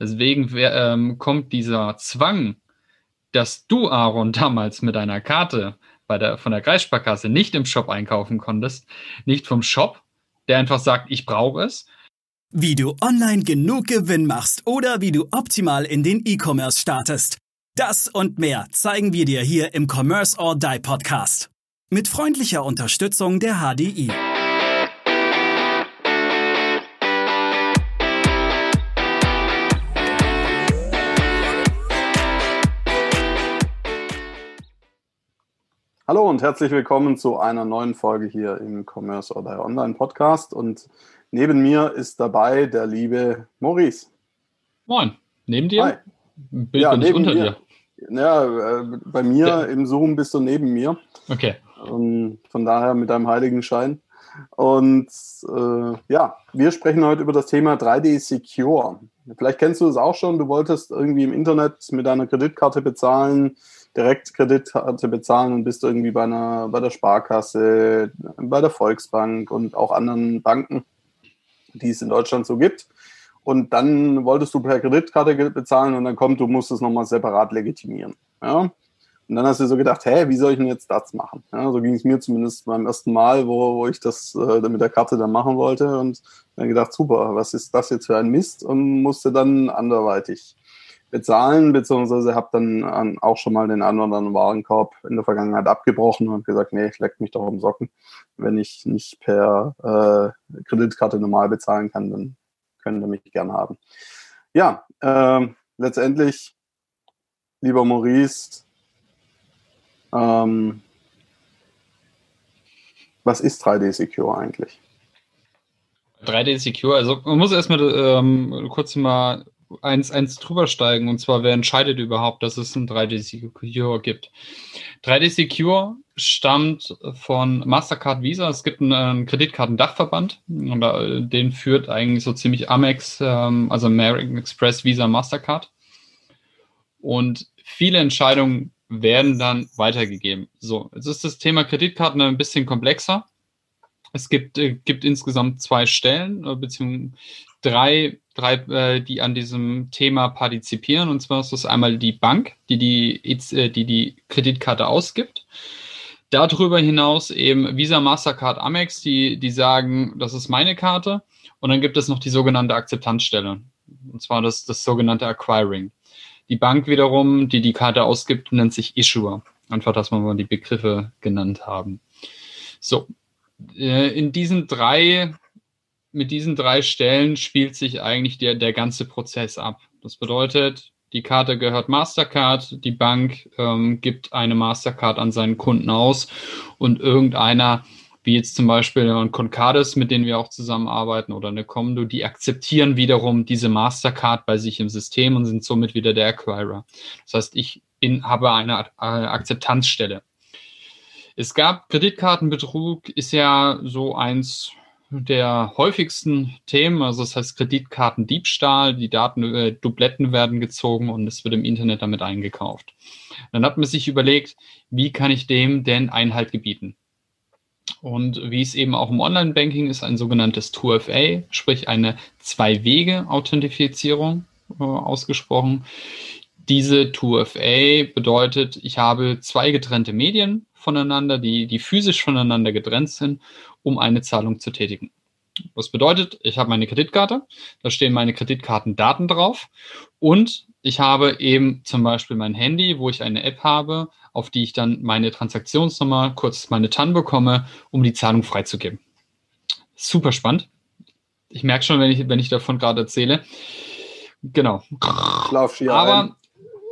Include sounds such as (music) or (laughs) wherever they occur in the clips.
Deswegen ähm, kommt dieser Zwang, dass du, Aaron, (laughs) damals mit deiner Karte bei der, von der Kreissparkasse nicht im Shop einkaufen konntest, nicht vom Shop, der einfach sagt, ich brauche es. Wie du online genug Gewinn machst oder wie du optimal in den E-Commerce startest. Das und mehr zeigen wir dir hier im Commerce or Die Podcast. Mit freundlicher Unterstützung der HDI. Hallo und herzlich willkommen zu einer neuen Folge hier im Commerce oder Online Podcast. Und neben mir ist dabei der liebe Maurice. Moin. Neben dir? Hi. Bild ja, ich unter dir. Ja, äh, bei mir ja. im Zoom bist du neben mir. Okay. Und von daher mit deinem heiligen Schein. Und äh, ja, wir sprechen heute über das Thema 3D Secure. Vielleicht kennst du es auch schon. Du wolltest irgendwie im Internet mit deiner Kreditkarte bezahlen direkt Kreditkarte bezahlen und bist irgendwie bei einer, bei der Sparkasse, bei der Volksbank und auch anderen Banken, die es in Deutschland so gibt. Und dann wolltest du per Kreditkarte bezahlen und dann kommt, du musst es nochmal separat legitimieren. Ja? Und dann hast du so gedacht, hä, wie soll ich denn jetzt das machen? Ja, so ging es mir zumindest beim ersten Mal, wo, wo ich das äh, mit der Karte dann machen wollte und dann gedacht, super, was ist das jetzt für ein Mist? Und musste dann anderweitig bezahlen, beziehungsweise habe dann auch schon mal den einen oder anderen Warenkorb in der Vergangenheit abgebrochen und gesagt, nee, ich leck mich doch um Socken. Wenn ich nicht per äh, Kreditkarte normal bezahlen kann, dann können ihr mich gerne haben. Ja, äh, letztendlich, lieber Maurice, ähm, was ist 3D Secure eigentlich? 3D Secure, also man muss erstmal ähm, kurz mal eins, eins drüber steigen und zwar, wer entscheidet überhaupt, dass es ein 3D Secure gibt? 3D Secure stammt von Mastercard Visa. Es gibt einen, einen Kreditkartendachverband und äh, den führt eigentlich so ziemlich Amex, ähm, also American Express, Visa, Mastercard. Und viele Entscheidungen werden dann weitergegeben. So, jetzt ist das Thema Kreditkarten ein bisschen komplexer. Es gibt, äh, gibt insgesamt zwei Stellen, äh, beziehungsweise drei, drei äh, die an diesem Thema partizipieren. Und zwar ist das einmal die Bank, die die, äh, die, die Kreditkarte ausgibt. Darüber hinaus eben Visa, Mastercard, Amex, die, die sagen, das ist meine Karte. Und dann gibt es noch die sogenannte Akzeptanzstelle. Und zwar das, das sogenannte Acquiring. Die Bank wiederum, die die Karte ausgibt, nennt sich Issuer. Einfach, dass wir mal die Begriffe genannt haben. So, äh, in diesen drei, mit diesen drei Stellen spielt sich eigentlich der, der ganze Prozess ab. Das bedeutet, die Karte gehört Mastercard, die Bank ähm, gibt eine Mastercard an seinen Kunden aus und irgendeiner, wie jetzt zum Beispiel ein Concardis, mit denen wir auch zusammenarbeiten, oder eine Comdo, die akzeptieren wiederum diese Mastercard bei sich im System und sind somit wieder der Acquirer. Das heißt, ich bin, habe eine äh, Akzeptanzstelle. Es gab Kreditkartenbetrug, ist ja so eins der häufigsten Themen. Also das heißt Kreditkartendiebstahl, die Daten, äh, Dubletten werden gezogen und es wird im Internet damit eingekauft. Dann hat man sich überlegt, wie kann ich dem denn Einhalt gebieten? Und wie es eben auch im Online-Banking ist, ein sogenanntes 2FA, sprich eine Zwei-Wege-Authentifizierung äh, ausgesprochen. Diese 2FA bedeutet, ich habe zwei getrennte Medien, voneinander, die, die physisch voneinander getrennt sind, um eine Zahlung zu tätigen. Was bedeutet, ich habe meine Kreditkarte, da stehen meine Kreditkartendaten drauf und ich habe eben zum Beispiel mein Handy, wo ich eine App habe, auf die ich dann meine Transaktionsnummer, kurz meine TAN bekomme, um die Zahlung freizugeben. Super spannend. Ich merke schon, wenn ich, wenn ich davon gerade erzähle. Genau. Lauf Aber ein.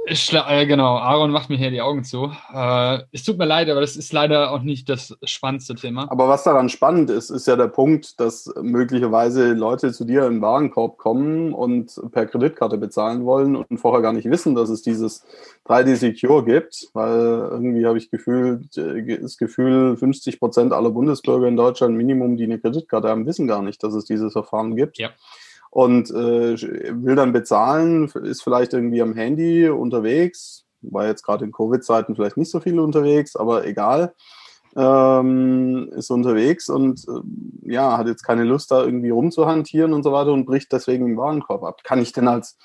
Äh, genau, Aaron macht mir hier die Augen zu. Äh, es tut mir leid, aber das ist leider auch nicht das spannendste Thema. Aber was daran spannend ist, ist ja der Punkt, dass möglicherweise Leute zu dir im Warenkorb kommen und per Kreditkarte bezahlen wollen und vorher gar nicht wissen, dass es dieses 3D Secure gibt, weil irgendwie habe ich Gefühl, das Gefühl, 50 Prozent aller Bundesbürger in Deutschland Minimum, die eine Kreditkarte haben, wissen gar nicht, dass es dieses Verfahren gibt. Ja und äh, will dann bezahlen, ist vielleicht irgendwie am Handy unterwegs, war jetzt gerade in Covid-Zeiten vielleicht nicht so viel unterwegs, aber egal, ähm, ist unterwegs und äh, ja, hat jetzt keine Lust da irgendwie rumzuhantieren und so weiter und bricht deswegen den Warenkorb ab. Kann ich denn als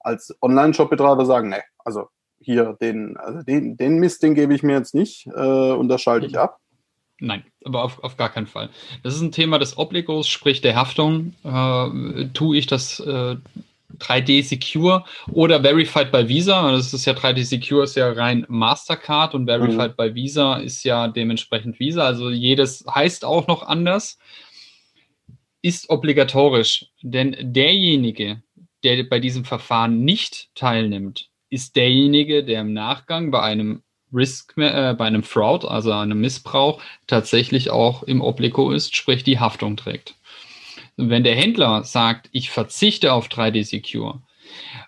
als Online-Shop-Betreiber sagen, ne, also hier den, also den, den Mist, den gebe ich mir jetzt nicht äh, und das schalte ich mhm. ab. Nein, aber auf, auf gar keinen Fall. Das ist ein Thema des Obligos, sprich der Haftung. Äh, tue ich das äh, 3D Secure oder Verified by Visa? Das ist ja 3D Secure ist ja rein Mastercard und Verified mhm. by Visa ist ja dementsprechend Visa. Also jedes heißt auch noch anders. Ist obligatorisch, denn derjenige, der bei diesem Verfahren nicht teilnimmt, ist derjenige, der im Nachgang bei einem Risk, äh, bei einem Fraud, also einem Missbrauch, tatsächlich auch im Obligo ist, sprich die Haftung trägt. Wenn der Händler sagt, ich verzichte auf 3D Secure,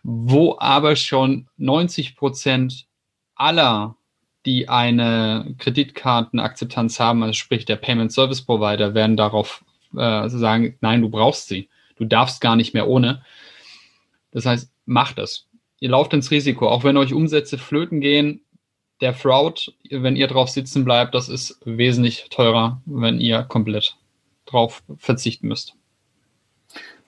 wo aber schon 90 Prozent aller, die eine Kreditkartenakzeptanz haben, also sprich der Payment Service Provider, werden darauf äh, sagen, nein, du brauchst sie. Du darfst gar nicht mehr ohne. Das heißt, macht es. Ihr lauft ins Risiko, auch wenn euch Umsätze flöten gehen, der Fraud, wenn ihr drauf sitzen bleibt, das ist wesentlich teurer, wenn ihr komplett drauf verzichten müsst.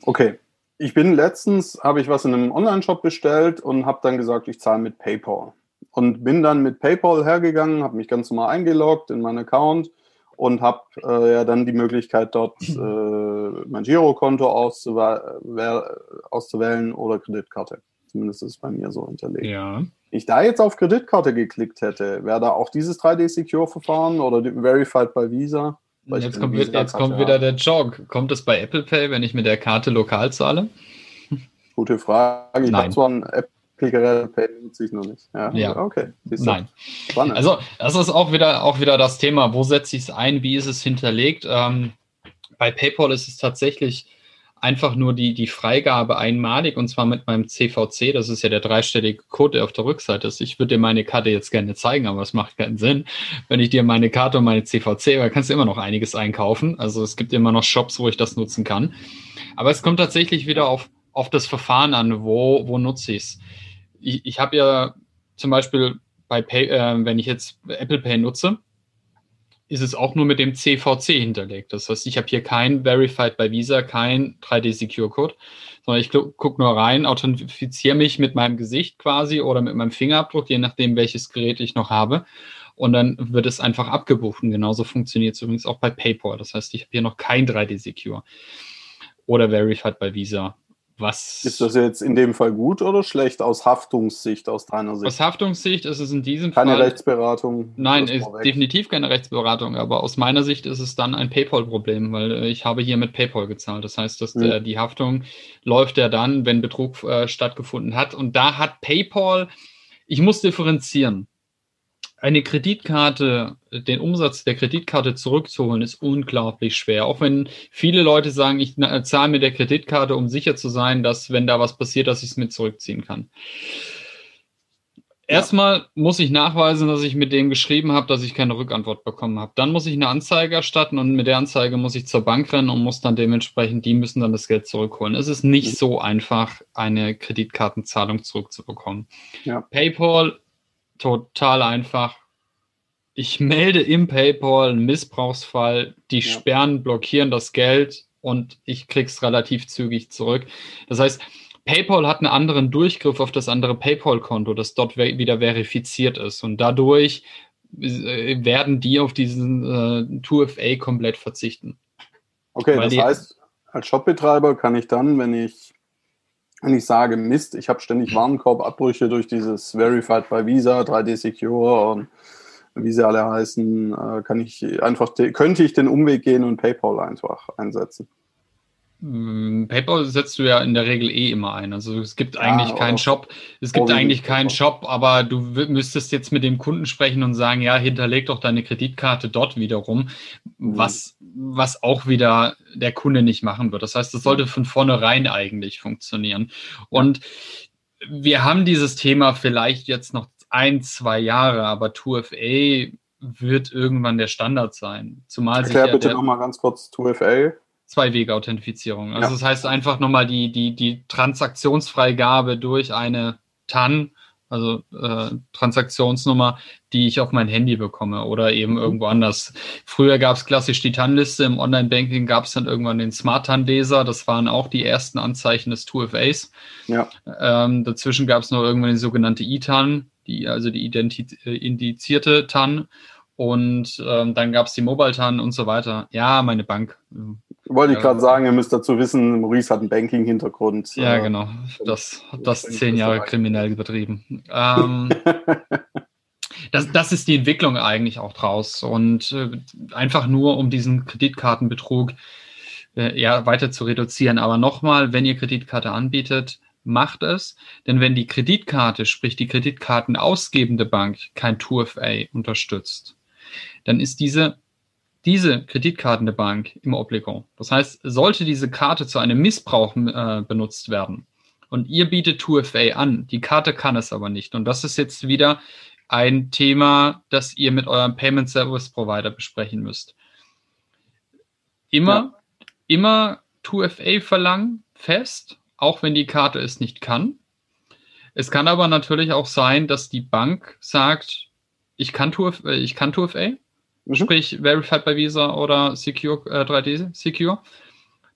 Okay. Ich bin letztens, habe ich was in einem Online-Shop bestellt und habe dann gesagt, ich zahle mit PayPal. Und bin dann mit PayPal hergegangen, habe mich ganz normal eingeloggt in meinen Account und habe äh, ja dann die Möglichkeit, dort (laughs) äh, mein Girokonto auszuwählen oder Kreditkarte. Zumindest ist es bei mir so hinterlegt. Ja ich da jetzt auf Kreditkarte geklickt hätte, wäre da auch dieses 3D-Secure-Verfahren oder Verified by Visa? Jetzt kommt, Visa jetzt kommt wieder der Jog. Kommt es bei Apple Pay, wenn ich mit der Karte lokal zahle? Gute Frage. Ich habe zwar ein Apple Pay, nutze ich noch nicht. Ja, ja. okay. Nein. Spannend. Also, das ist auch wieder, auch wieder das Thema. Wo setze ich es ein? Wie ist es hinterlegt? Ähm, bei PayPal ist es tatsächlich einfach nur die, die Freigabe einmalig und zwar mit meinem CVC. Das ist ja der dreistellige Code, der auf der Rückseite ist. Ich würde dir meine Karte jetzt gerne zeigen, aber es macht keinen Sinn. Wenn ich dir meine Karte und meine CVC, weil kannst du immer noch einiges einkaufen. Also es gibt immer noch Shops, wo ich das nutzen kann. Aber es kommt tatsächlich wieder auf, auf das Verfahren an, wo, wo nutze ich's. Ich, ich habe ja zum Beispiel bei Pay, äh, wenn ich jetzt Apple Pay nutze, ist es auch nur mit dem CVC hinterlegt. Das heißt, ich habe hier kein Verified by Visa, kein 3D Secure Code, sondern ich gucke nur rein, authentifiziere mich mit meinem Gesicht quasi oder mit meinem Fingerabdruck, je nachdem, welches Gerät ich noch habe. Und dann wird es einfach abgebucht. Und genauso funktioniert es übrigens auch bei PayPal. Das heißt, ich habe hier noch kein 3D Secure oder Verified by Visa. Was ist das jetzt in dem Fall gut oder schlecht aus Haftungssicht, aus deiner Sicht? Aus Haftungssicht ist es in diesem keine Fall. Keine Rechtsberatung. Nein, ist definitiv keine Rechtsberatung, aber aus meiner Sicht ist es dann ein PayPal-Problem, weil äh, ich habe hier mit PayPal gezahlt. Das heißt, dass mhm. die Haftung läuft ja dann, wenn Betrug äh, stattgefunden hat. Und da hat PayPal, ich muss differenzieren eine Kreditkarte, den Umsatz der Kreditkarte zurückzuholen, ist unglaublich schwer. Auch wenn viele Leute sagen, ich zahle mit der Kreditkarte, um sicher zu sein, dass, wenn da was passiert, dass ich es mit zurückziehen kann. Erstmal muss ich nachweisen, dass ich mit dem geschrieben habe, dass ich keine Rückantwort bekommen habe. Dann muss ich eine Anzeige erstatten und mit der Anzeige muss ich zur Bank rennen und muss dann dementsprechend, die müssen dann das Geld zurückholen. Es ist nicht so einfach, eine Kreditkartenzahlung zurückzubekommen. Ja. PayPal total einfach. Ich melde im PayPal einen Missbrauchsfall, die ja. sperren, blockieren das Geld und ich krieg's relativ zügig zurück. Das heißt, PayPal hat einen anderen Durchgriff auf das andere PayPal-Konto, das dort wieder verifiziert ist. Und dadurch äh, werden die auf diesen äh, 2FA komplett verzichten. Okay, Weil das heißt, als Shopbetreiber kann ich dann, wenn ich wenn ich sage, Mist, ich habe ständig (laughs) Warenkorbabbrüche durch dieses Verified by Visa, 3D Secure und wie sie alle heißen, äh, kann ich einfach, könnte ich den Umweg gehen und PayPal einfach einsetzen. Mm, PayPal setzt du ja in der Regel eh immer ein. Also es gibt eigentlich ja, keinen Shop. Es gibt eigentlich keinen Shop, aber du müsstest jetzt mit dem Kunden sprechen und sagen, ja, hinterleg doch deine Kreditkarte dort wiederum, mhm. was, was auch wieder der Kunde nicht machen wird. Das heißt, das sollte von vornherein eigentlich funktionieren. Und wir haben dieses Thema vielleicht jetzt noch ein, zwei Jahre, aber 2FA wird irgendwann der Standard sein. Zumal Erklär sich ja bitte nochmal ganz kurz 2FA. Zwei-Wege-Authentifizierung. Also ja. das heißt einfach nochmal die, die, die Transaktionsfreigabe durch eine TAN, also äh, Transaktionsnummer, die ich auf mein Handy bekomme oder eben mhm. irgendwo anders. Früher gab es klassisch die TAN-Liste, im Online-Banking gab es dann irgendwann den Smart-TAN-Leser, das waren auch die ersten Anzeichen des 2FAs. Ja. Ähm, dazwischen gab es noch irgendwann die sogenannte ITAN, die, also die äh, indizierte TAN und ähm, dann gab es die Mobile TAN und so weiter. Ja, meine Bank. Wollte ich gerade sagen, ihr müsst dazu wissen, Maurice hat einen Banking-Hintergrund. Ja, äh, genau. Das hat das zehn Jahre kriminell betrieben. (laughs) Ähm, (laughs) das, das ist die Entwicklung eigentlich auch draus. Und äh, einfach nur, um diesen Kreditkartenbetrug äh, ja, weiter zu reduzieren. Aber nochmal, wenn ihr Kreditkarte anbietet, macht es. Denn wenn die Kreditkarte, sprich die Kreditkarten ausgebende Bank, kein 2FA unterstützt, dann ist diese diese Kreditkarten Bank im Obligo. Das heißt, sollte diese Karte zu einem Missbrauch äh, benutzt werden und ihr bietet 2FA an, die Karte kann es aber nicht. Und das ist jetzt wieder ein Thema, das ihr mit eurem Payment Service Provider besprechen müsst. Immer, ja. immer 2FA verlangen, fest, auch wenn die Karte es nicht kann. Es kann aber natürlich auch sein, dass die Bank sagt, ich kann 2FA, ich kann 2FA mhm. sprich Verified by Visa oder Secure äh, 3D Secure,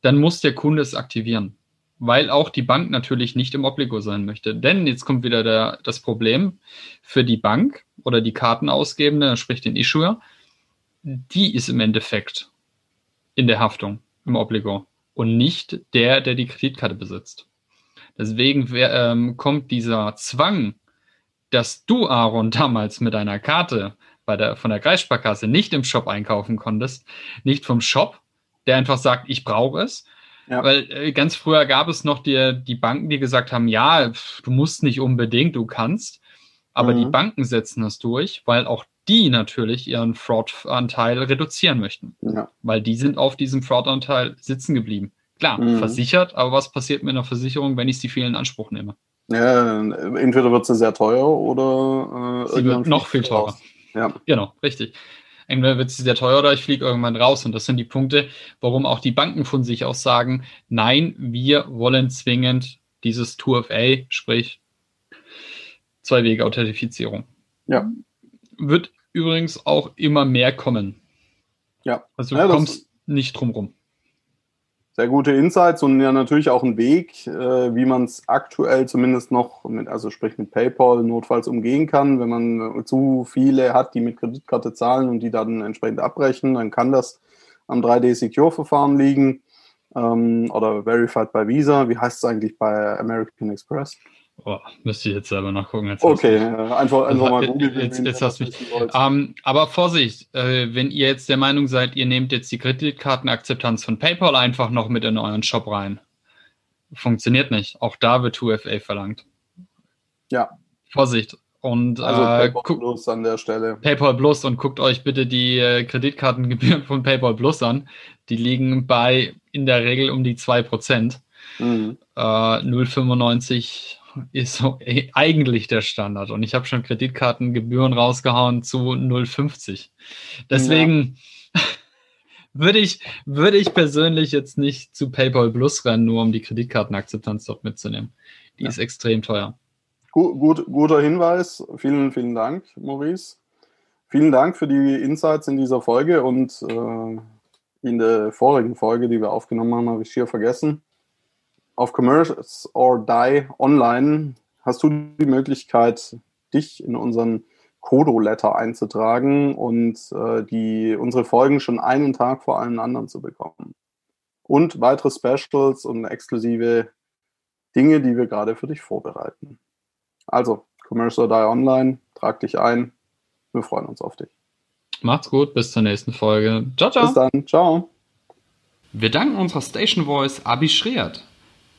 dann muss der Kunde es aktivieren, weil auch die Bank natürlich nicht im Obligo sein möchte. Denn jetzt kommt wieder der, das Problem für die Bank oder die Kartenausgebende, sprich den Issuer, die ist im Endeffekt in der Haftung im Obligo und nicht der, der die Kreditkarte besitzt. Deswegen ähm, kommt dieser Zwang, dass du, Aaron, (laughs) damals mit deiner Karte bei der, von der Kreissparkasse nicht im Shop einkaufen konntest, nicht vom Shop, der einfach sagt, ich brauche es. Ja. Weil äh, ganz früher gab es noch die, die Banken, die gesagt haben, ja, du musst nicht unbedingt, du kannst. Aber mhm. die Banken setzen das durch, weil auch die natürlich ihren Fraud-Anteil reduzieren möchten. Ja. Weil die sind auf diesem Fraud-Anteil sitzen geblieben. Klar, mhm. versichert, aber was passiert mit einer Versicherung, wenn ich sie viel in Anspruch nehme? Ja, entweder wird sie sehr teuer oder äh, sie wird noch viel teurer. Raus. Ja. Genau, richtig. Entweder wird es sehr teuer oder ich fliege irgendwann raus. Und das sind die Punkte, warum auch die Banken von sich aus sagen, nein, wir wollen zwingend dieses 2FA, sprich Zwei-Wege-Authentifizierung. Ja. Wird übrigens auch immer mehr kommen. Ja. Also du ja, kommst nicht drum rum sehr gute Insights und ja natürlich auch ein Weg, äh, wie man es aktuell zumindest noch, mit, also sprich mit PayPal notfalls umgehen kann. Wenn man zu viele hat, die mit Kreditkarte zahlen und die dann entsprechend abbrechen, dann kann das am 3D-Secure-Verfahren liegen ähm, oder Verified by Visa. Wie heißt es eigentlich bei American Express? Oh, müsste ich jetzt selber nachgucken. Jetzt okay, einfach, einfach mal googeln. Jetzt, jetzt hast mich. Ähm, aber Vorsicht, äh, wenn ihr jetzt der Meinung seid, ihr nehmt jetzt die Kreditkartenakzeptanz von PayPal einfach noch mit in euren Shop rein. Funktioniert nicht. Auch da wird 2FA verlangt. Ja. Vorsicht. Und also äh, PayPal Plus an der Stelle. PayPal Plus und guckt euch bitte die äh, Kreditkartengebühren von PayPal Plus an. Die liegen bei in der Regel um die 2%. Mhm. Äh, 0,95 ist so eigentlich der Standard. Und ich habe schon Kreditkartengebühren rausgehauen zu 0,50. Deswegen ja. (laughs) würde ich, würde ich persönlich jetzt nicht zu PayPal Plus rennen, nur um die Kreditkartenakzeptanz dort mitzunehmen. Die ja. ist extrem teuer. Gut, gut, guter Hinweis. Vielen, vielen Dank, Maurice. Vielen Dank für die Insights in dieser Folge und äh, in der vorigen Folge, die wir aufgenommen haben, habe ich hier vergessen auf Commerce or Die Online hast du die Möglichkeit, dich in unseren Kodo-Letter einzutragen und äh, die, unsere Folgen schon einen Tag vor allen anderen zu bekommen. Und weitere Specials und exklusive Dinge, die wir gerade für dich vorbereiten. Also, Commerce or Die Online, trag dich ein. Wir freuen uns auf dich. Macht's gut, bis zur nächsten Folge. Ciao, ciao. Bis dann, ciao. Wir danken unserer Station Voice Abi Schreert.